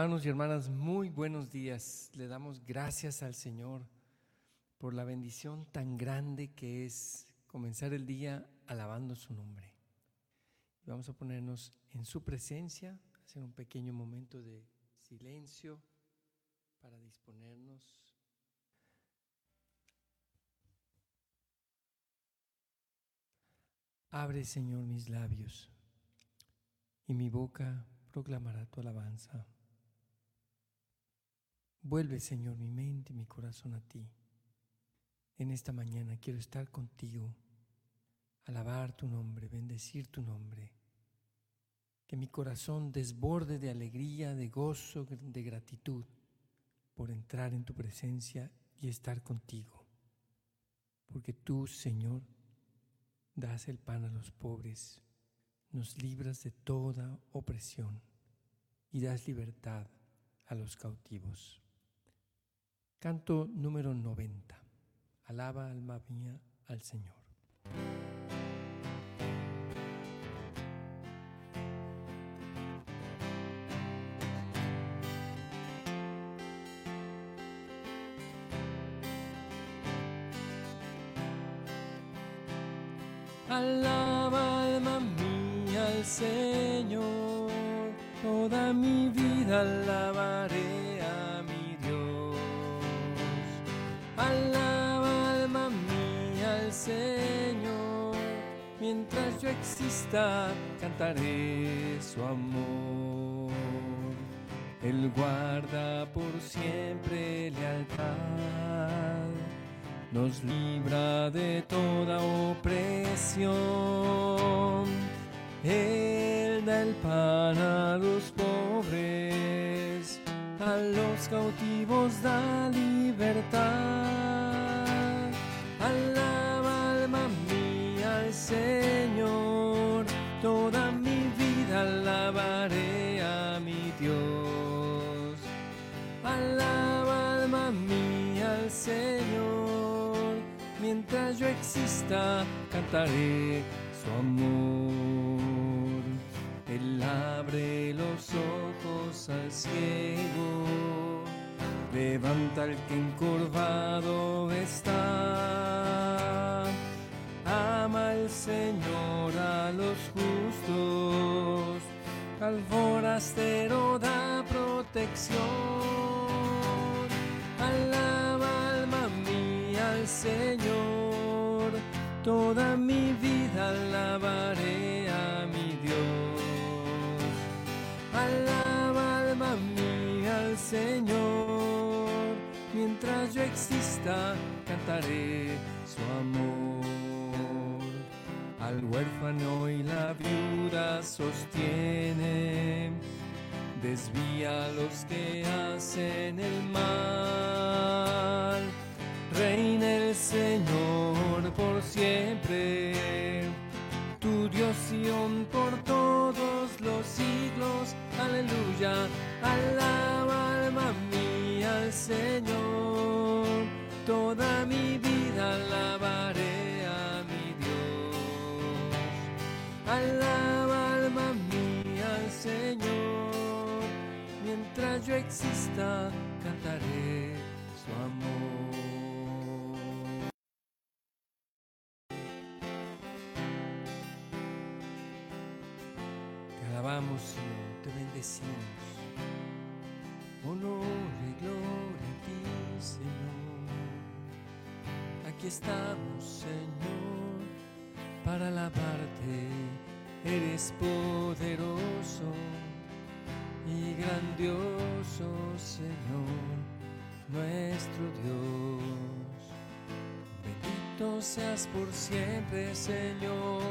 Hermanos y hermanas, muy buenos días. Le damos gracias al Señor por la bendición tan grande que es comenzar el día alabando su nombre. Vamos a ponernos en su presencia, hacer un pequeño momento de silencio para disponernos. Abre, Señor, mis labios y mi boca proclamará tu alabanza. Vuelve, Señor, mi mente y mi corazón a ti. En esta mañana quiero estar contigo, alabar tu nombre, bendecir tu nombre. Que mi corazón desborde de alegría, de gozo, de gratitud por entrar en tu presencia y estar contigo. Porque tú, Señor, das el pan a los pobres, nos libras de toda opresión y das libertad a los cautivos. Canto número 90. Alaba alma mía al Señor. Cantaré su amor. Él guarda por siempre lealtad, nos libra de toda opresión. Él da el pan a los pobres a los cautivos da libertad. Alaba alma mía al Señor, mientras yo exista cantaré su amor. Él abre los ojos al ciego, levanta al que encorvado está. Ama el Señor a los justos, al forastero da protección. Al Señor, toda mi vida alabaré a mi Dios. Alaba alma mía al Señor, mientras yo exista cantaré su amor. Al huérfano y la viuda sostiene, desvía a los que hacen el mal. Reina Señor por siempre, tu Dios por todos los siglos aleluya, alaba alma mía al Señor, toda mi vida alabaré a mi Dios. Alaba alma mía al Señor, mientras yo exista cantaré su amor. Aquí estamos, Señor, para alabarte. Eres poderoso y grandioso, Señor, nuestro Dios. Bendito seas por siempre, Señor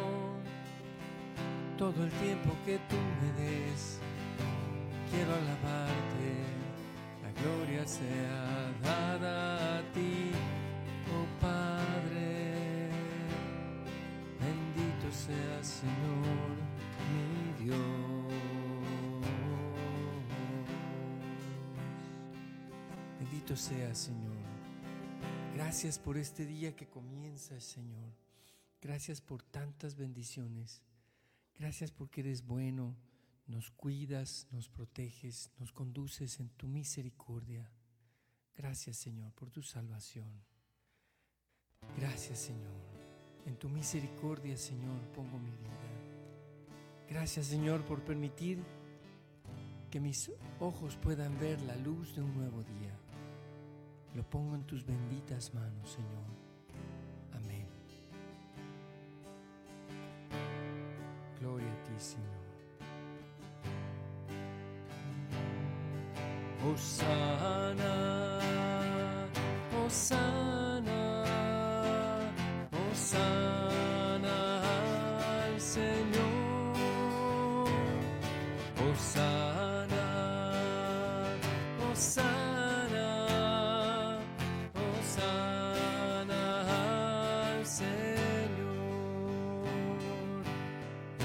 todo el tiempo que tú me des. Quiero alabarte, la gloria sea dada a ti, sea Señor, mi Dios. Bendito sea Señor. Gracias por este día que comienza, Señor. Gracias por tantas bendiciones. Gracias porque eres bueno, nos cuidas, nos proteges, nos conduces en tu misericordia. Gracias Señor por tu salvación. Gracias Señor. En tu misericordia Señor pongo mi vida. Gracias Señor por permitir que mis ojos puedan ver la luz de un nuevo día. Lo pongo en tus benditas manos Señor. Amén. Gloria a ti Señor. Hosanna, Hosanna, Hosanna al Señor. Hosanna, Hosanna, Hosanna al Señor.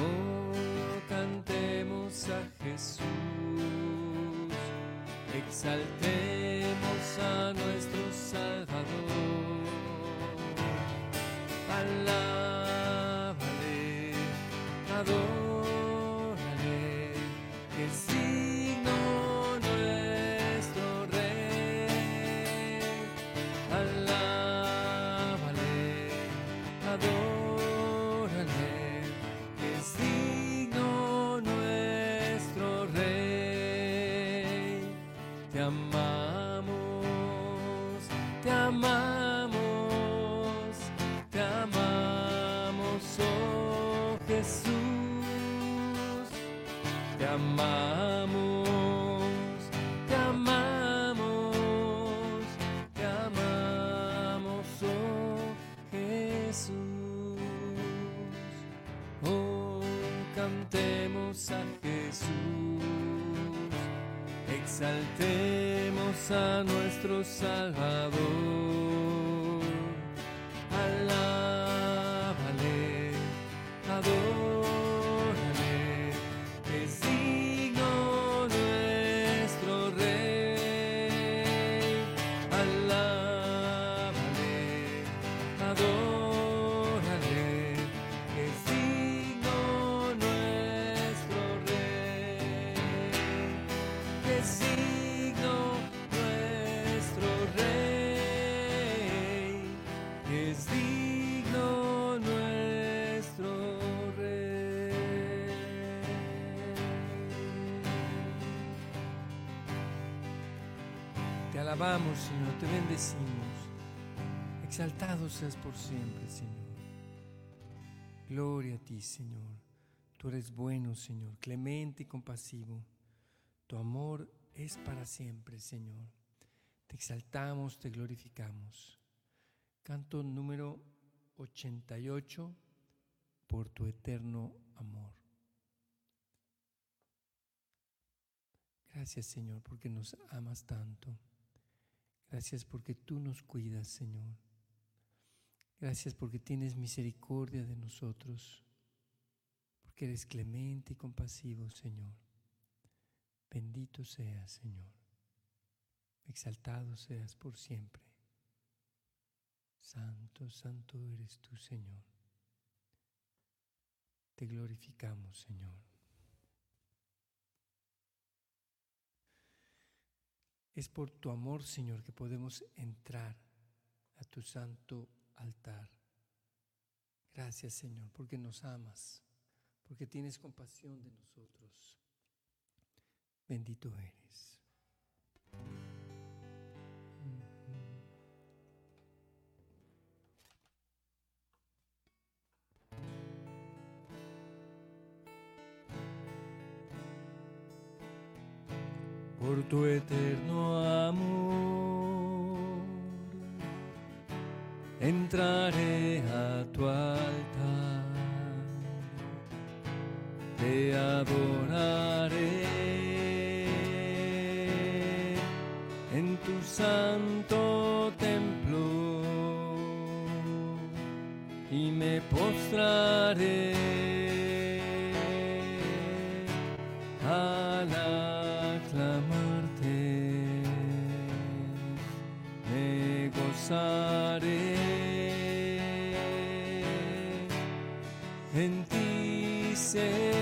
Oh, cantemos a Jesús. Exaltemos a Alábale, adórale, que es digno nuestro Rey. Alábale, adórale, que es digno nuestro Rey. Te amamos, amamos, te amamos, te amamos, oh Jesús. Oh, cantemos a Jesús. Exaltemos a nuestro Salvador. Alabamos, Señor, te bendecimos. Exaltado seas por siempre, Señor. Gloria a ti, Señor. Tú eres bueno, Señor, clemente y compasivo. Tu amor es para siempre, Señor. Te exaltamos, te glorificamos. Canto número 88 por tu eterno amor. Gracias, Señor, porque nos amas tanto. Gracias porque tú nos cuidas, Señor. Gracias porque tienes misericordia de nosotros, porque eres clemente y compasivo, Señor. Bendito seas, Señor. Exaltado seas por siempre. Santo, santo eres tú, Señor. Te glorificamos, Señor. Es por tu amor, Señor, que podemos entrar a tu santo altar. Gracias, Señor, porque nos amas, porque tienes compasión de nosotros. Bendito eres. Por tu eterno amor, entraré a tu altar, te adoraré. En tu santo templo y me postraré. Al aclamarte, me gozaré en ti, Señor.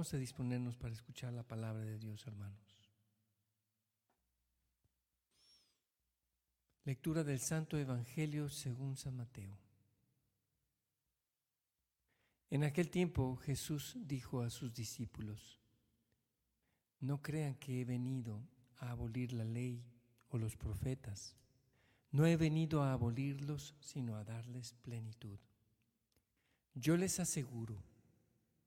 Vamos a disponernos para escuchar la palabra de Dios, hermanos. Lectura del Santo Evangelio según San Mateo. En aquel tiempo Jesús dijo a sus discípulos, no crean que he venido a abolir la ley o los profetas. No he venido a abolirlos, sino a darles plenitud. Yo les aseguro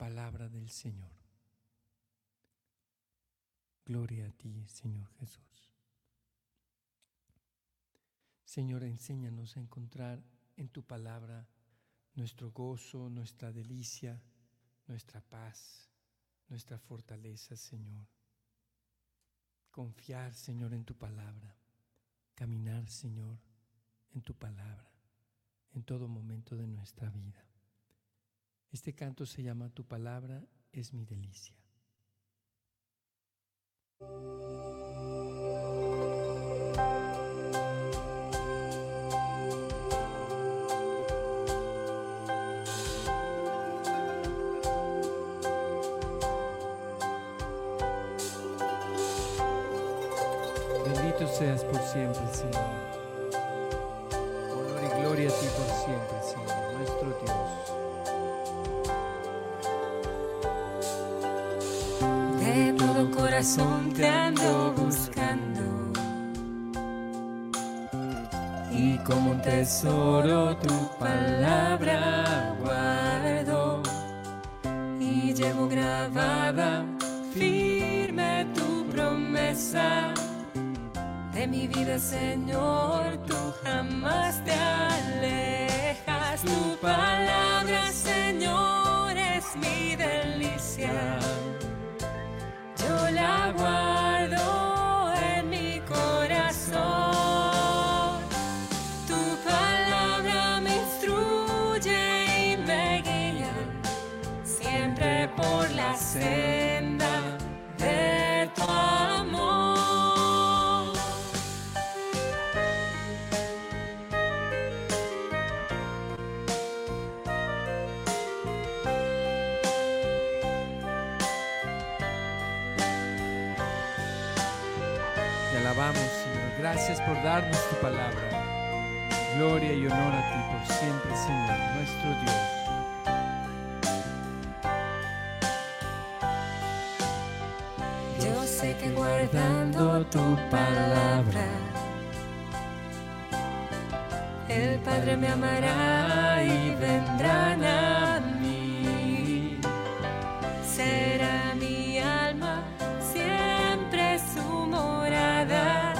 Palabra del Señor. Gloria a ti, Señor Jesús. Señor, enséñanos a encontrar en tu palabra nuestro gozo, nuestra delicia, nuestra paz, nuestra fortaleza, Señor. Confiar, Señor, en tu palabra. Caminar, Señor, en tu palabra, en todo momento de nuestra vida. Este canto se llama Tu palabra es mi delicia. Bendito seas por siempre, Señor. Honor y gloria a ti por siempre, Señor, nuestro Dios. De todo corazón te ando buscando y como un tesoro tu palabra guardo y llevo grabada firme tu promesa de mi vida, Señor, tú jamás te alejas. Tu palabra, Señor, es mi delicia. Senda de tu amor. Te alabamos, Señor. Gracias por darnos tu palabra. Gloria y honor a ti por siempre, Señor, guardando tu palabra. El Padre me amará y vendrán a mí. Será mi alma siempre su morada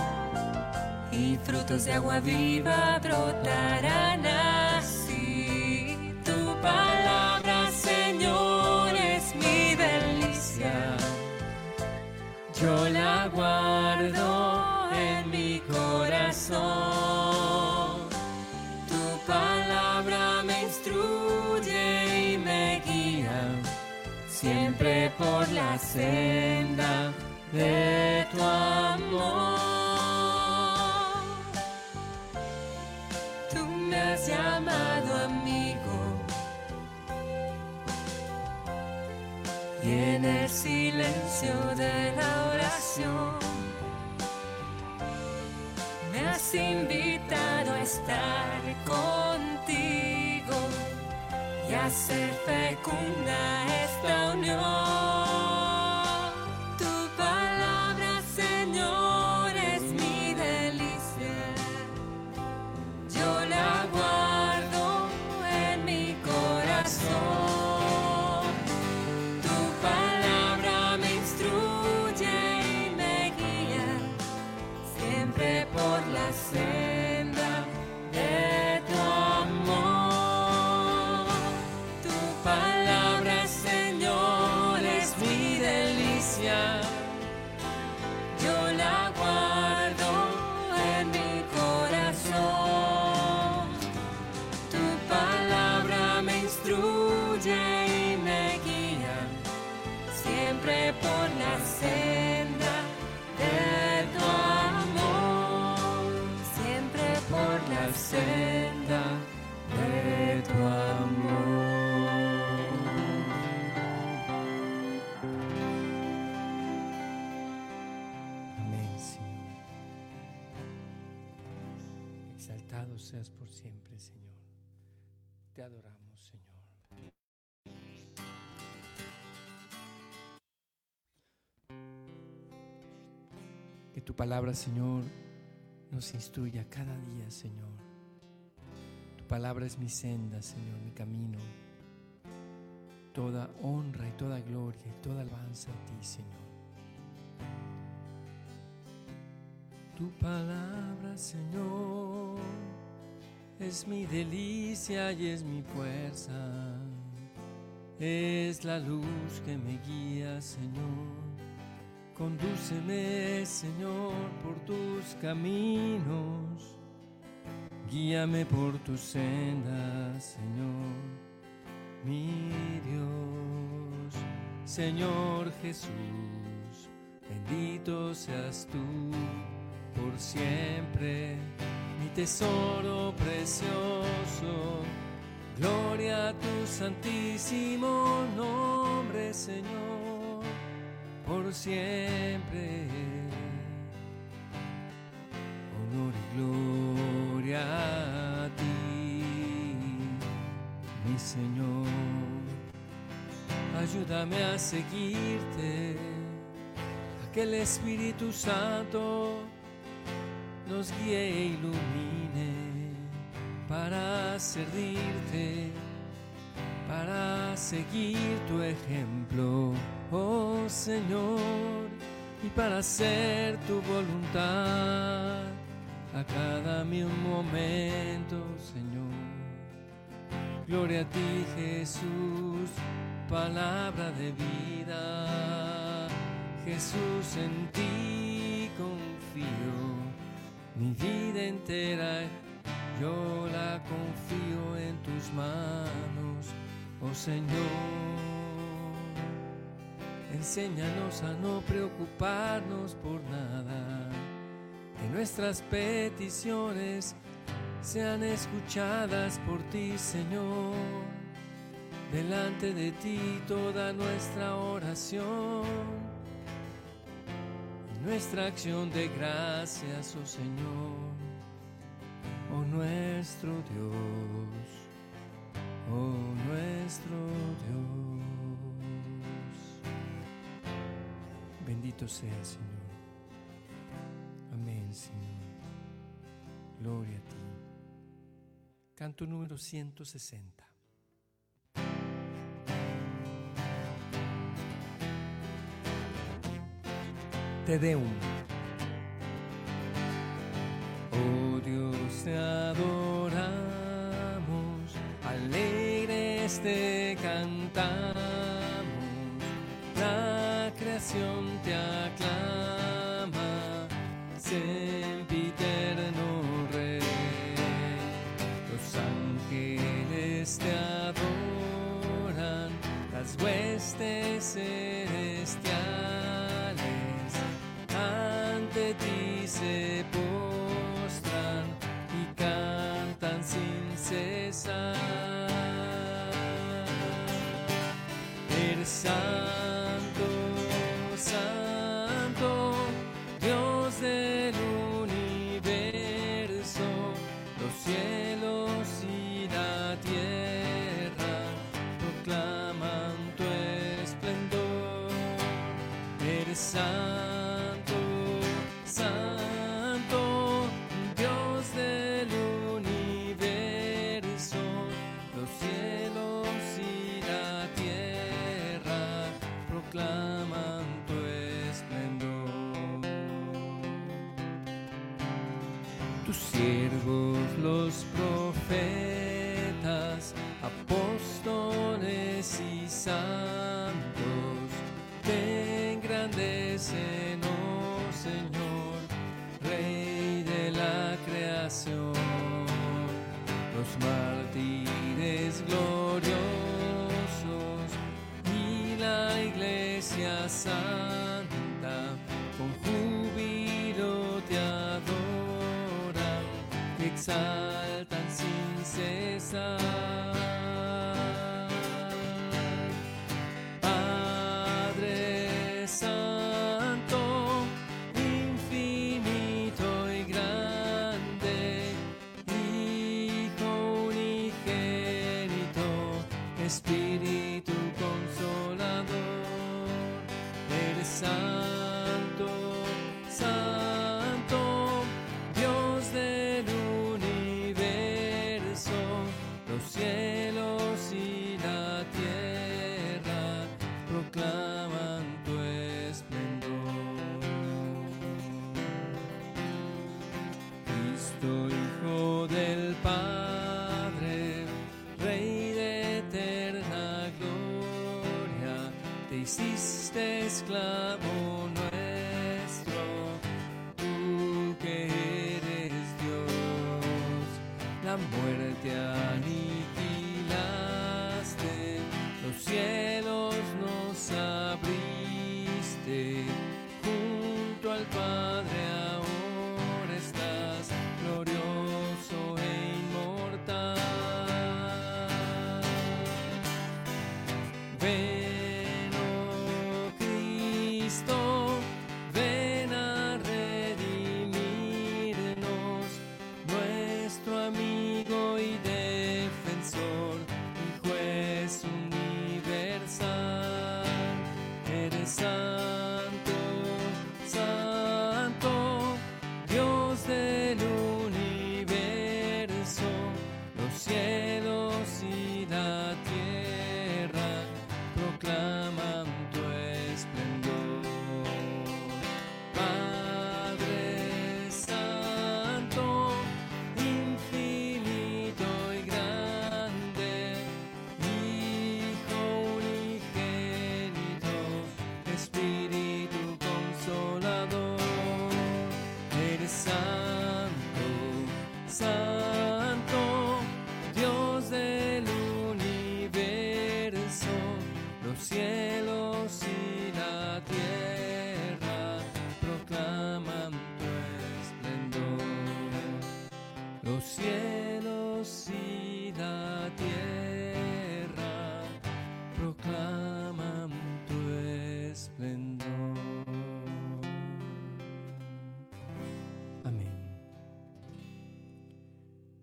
y frutos de agua viva brotarán. Siempre por la senda de tu amor. Tú me has llamado amigo y en el silencio de la oración me has invitado a estar contigo y a hacer fecunda esta unión. Seas por siempre, Señor. Te adoramos, Señor. Que tu palabra, Señor, nos instruya cada día, Señor. Tu palabra es mi senda, Señor, mi camino. Toda honra y toda gloria y toda alabanza a ti, Señor. Tu palabra, Señor, es mi delicia y es mi fuerza. Es la luz que me guía, Señor. Condúceme, Señor, por tus caminos. Guíame por tus sendas, Señor, mi Dios. Señor Jesús, bendito seas tú por siempre, tesoro precioso. Gloria a tu santísimo nombre, Señor, por siempre. Honor y gloria a ti, mi Señor. Ayúdame a seguirte, a que el Espíritu Santo nos guíe e ilumine para servirte, para seguir tu ejemplo, oh Señor, y para hacer tu voluntad a cada mi momento, Señor. Gloria a ti, Jesús, palabra de vida. Jesús, en ti mi vida entera yo la confío en tus manos, oh Señor. Enséñanos a no preocuparnos por nada, que nuestras peticiones sean escuchadas por ti, Señor. Delante de ti toda nuestra oración nuestra acción de gracias, oh Señor, oh nuestro Dios, oh nuestro Dios. Bendito sea, Señor. Amén, Señor. Gloria a ti. Canto número 160. Te Deum. Oh te adoramos, alegres te cantamos, la creación te aclama, sempiterno Rey. Los ángeles te adoran, las huestes celestiales se postran y cantan sin cesar. Proclaman tu esplendor. Tus siervos, los profetas, apóstoles y santos, te engrandecen, Cristo,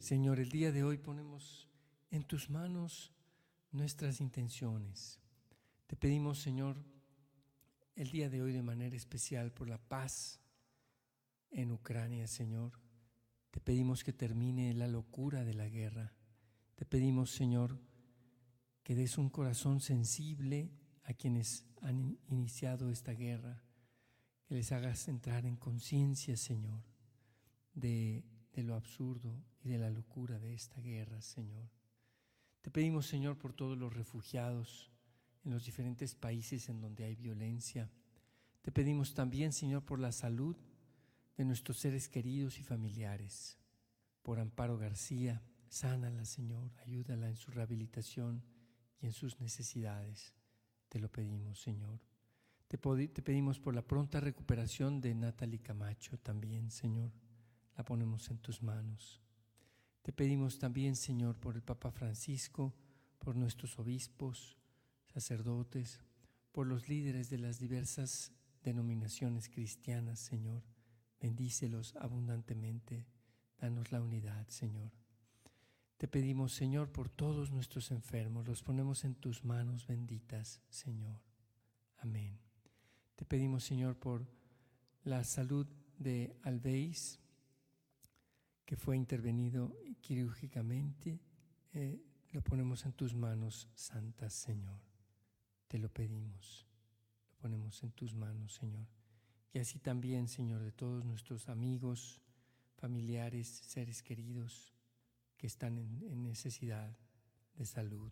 Señor, el día de hoy ponemos en tus manos nuestras intenciones. Te pedimos, Señor, el día de hoy de manera especial por la paz en Ucrania, Señor. Te pedimos que termine la locura de la guerra. Te pedimos, Señor, que des un corazón sensible a quienes han in- iniciado esta guerra, que les hagas entrar en conciencia, Señor, de, de lo absurdo de la locura de esta guerra, Señor. Te pedimos, Señor, por todos los refugiados en los diferentes países en donde hay violencia. Te pedimos también, Señor, por la salud de nuestros seres queridos y familiares. Por Amparo García, sánala, Señor, ayúdala en su rehabilitación y en sus necesidades. Te lo pedimos, Señor. Te, te pedimos por la pronta recuperación de Natalie Camacho también, Señor. La ponemos en tus manos. Te pedimos también, Señor, por el Papa Francisco, por nuestros obispos, sacerdotes, por los líderes de las diversas denominaciones cristianas, Señor. Bendícelos abundantemente. Danos la unidad, Señor. Te pedimos, Señor, por todos nuestros enfermos. Los ponemos en tus manos benditas, Señor. Amén. Te pedimos, Señor, por la salud de Albeis, que fue intervenido quirúrgicamente. Eh, lo ponemos en tus manos, santas, Señor. Te lo pedimos. Lo ponemos en tus manos, Señor. Y así también, Señor, de todos nuestros amigos, familiares, seres queridos que están en, necesidad de salud.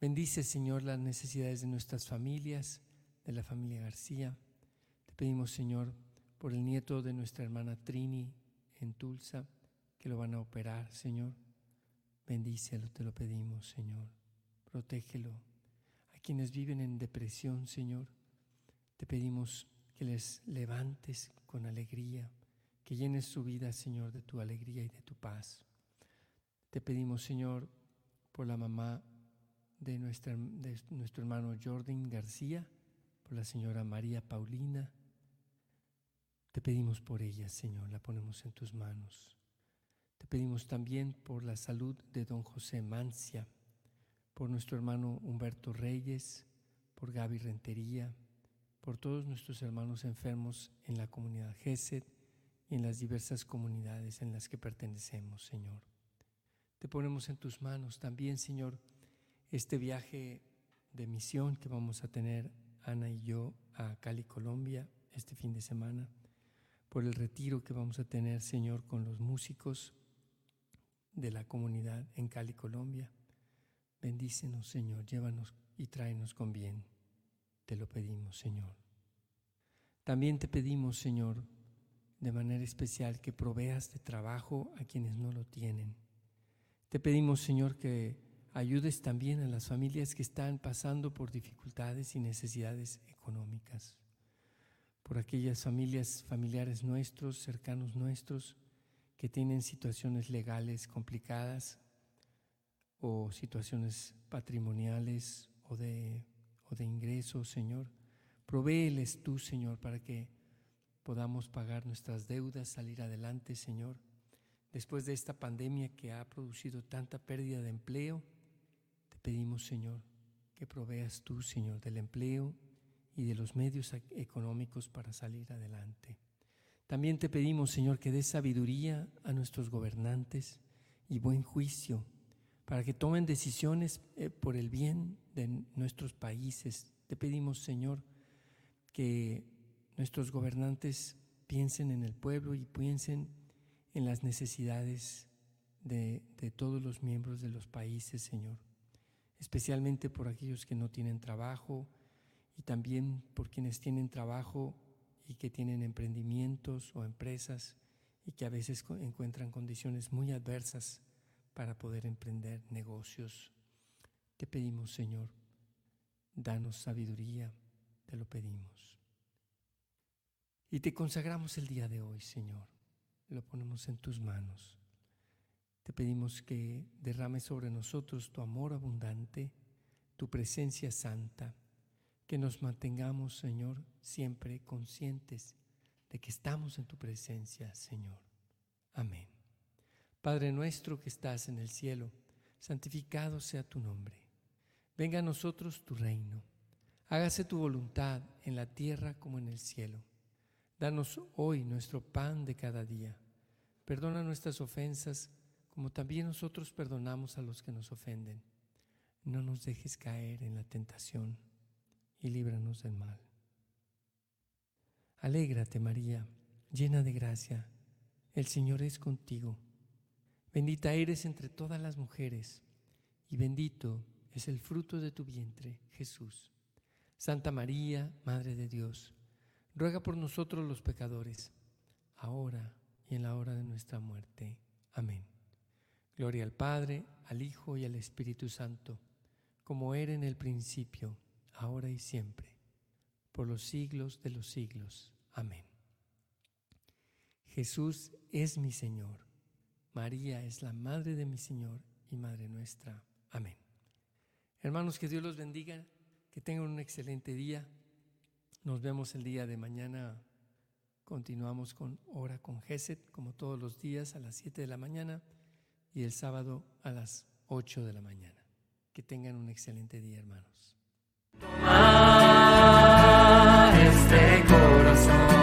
Bendice, Señor, las necesidades de nuestras familias, de la familia García. Te pedimos, Señor, por el nieto de nuestra hermana Trini en Tulsa, que lo van a operar, Señor. Bendícelo, te lo pedimos, Señor. Protégelo. A quienes viven en depresión, Señor, te pedimos que les levantes con alegría, que llenes su vida, Señor, de tu alegría y de tu paz. Te pedimos, Señor, por la mamá de, de nuestro hermano Jordan García, por la señora María Paulina. Te pedimos por ella, Señor, la ponemos en tus manos. Te pedimos también por la salud de don José Mancia, por nuestro hermano Humberto Reyes, por Gaby Rentería, por todos nuestros hermanos enfermos en la comunidad GESED y en las diversas comunidades en las que pertenecemos, Señor. Te ponemos en tus manos también, Señor, este viaje de misión que vamos a tener Ana y yo a Cali, Colombia, este fin de semana, por el retiro que vamos a tener, Señor, con los músicos de la comunidad en Cali, Colombia. Bendícenos, Señor, llévanos y tráenos con bien. Te lo pedimos, Señor. También te pedimos, Señor, de manera especial que proveas de trabajo a quienes no lo tienen. Te pedimos, Señor, que ayudes también a las familias que están pasando por dificultades y necesidades económicas, por aquellas familias, familiares nuestros, cercanos nuestros, que tienen situaciones legales complicadas o situaciones patrimoniales o de, o de ingresos, Señor. Provéeles tú, Señor, para que podamos pagar nuestras deudas, salir adelante, Señor después de esta pandemia que ha producido tanta pérdida de empleo, te pedimos, Señor, que proveas tú, Señor, del empleo y de los medios económicos para salir adelante. También te pedimos, Señor, que des sabiduría a nuestros gobernantes y buen juicio para que tomen decisiones eh, por el bien de nuestros países. Te pedimos, Señor, que nuestros gobernantes piensen en el pueblo y piensen en las necesidades de, todos los miembros de los países, Señor, especialmente por aquellos que no tienen trabajo y también por quienes tienen trabajo y que tienen emprendimientos o empresas y que a veces encuentran condiciones muy adversas para poder emprender negocios. Te pedimos, Señor, danos sabiduría, te lo pedimos. Y te consagramos el día de hoy, Señor lo ponemos en tus manos. Te pedimos que derrames sobre nosotros tu amor abundante, tu presencia santa, que nos mantengamos, Señor, siempre conscientes de que estamos en tu presencia, Señor. Amén. Padre nuestro que estás en el cielo, santificado sea tu nombre. Venga a nosotros tu reino. Hágase tu voluntad en la tierra como en el cielo. Danos hoy nuestro pan de cada día. Perdona nuestras ofensas como también nosotros perdonamos a los que nos ofenden. No nos dejes caer en la tentación y líbranos del mal. Alégrate María, llena de gracia, el Señor es contigo. Bendita eres entre todas las mujeres, y bendito es el fruto de tu vientre, Jesús. Santa María, Madre de Dios, ruega por nosotros los pecadores, ahora y en la hora de nuestra muerte. Amén. Gloria al Padre, al Hijo y al Espíritu Santo, como era en el principio, ahora y siempre, por los siglos de los siglos. Amén. Jesús es mi Señor. María es la Madre de mi Señor y Madre nuestra. Amén. Hermanos, que Dios los bendiga, que tengan un excelente día. Nos vemos el día de mañana. Continuamos con Hora con Geset, como todos los días, a las 7 de la mañana y el sábado a las 8 de la mañana. Que tengan un excelente día, hermanos. Toma este corazón.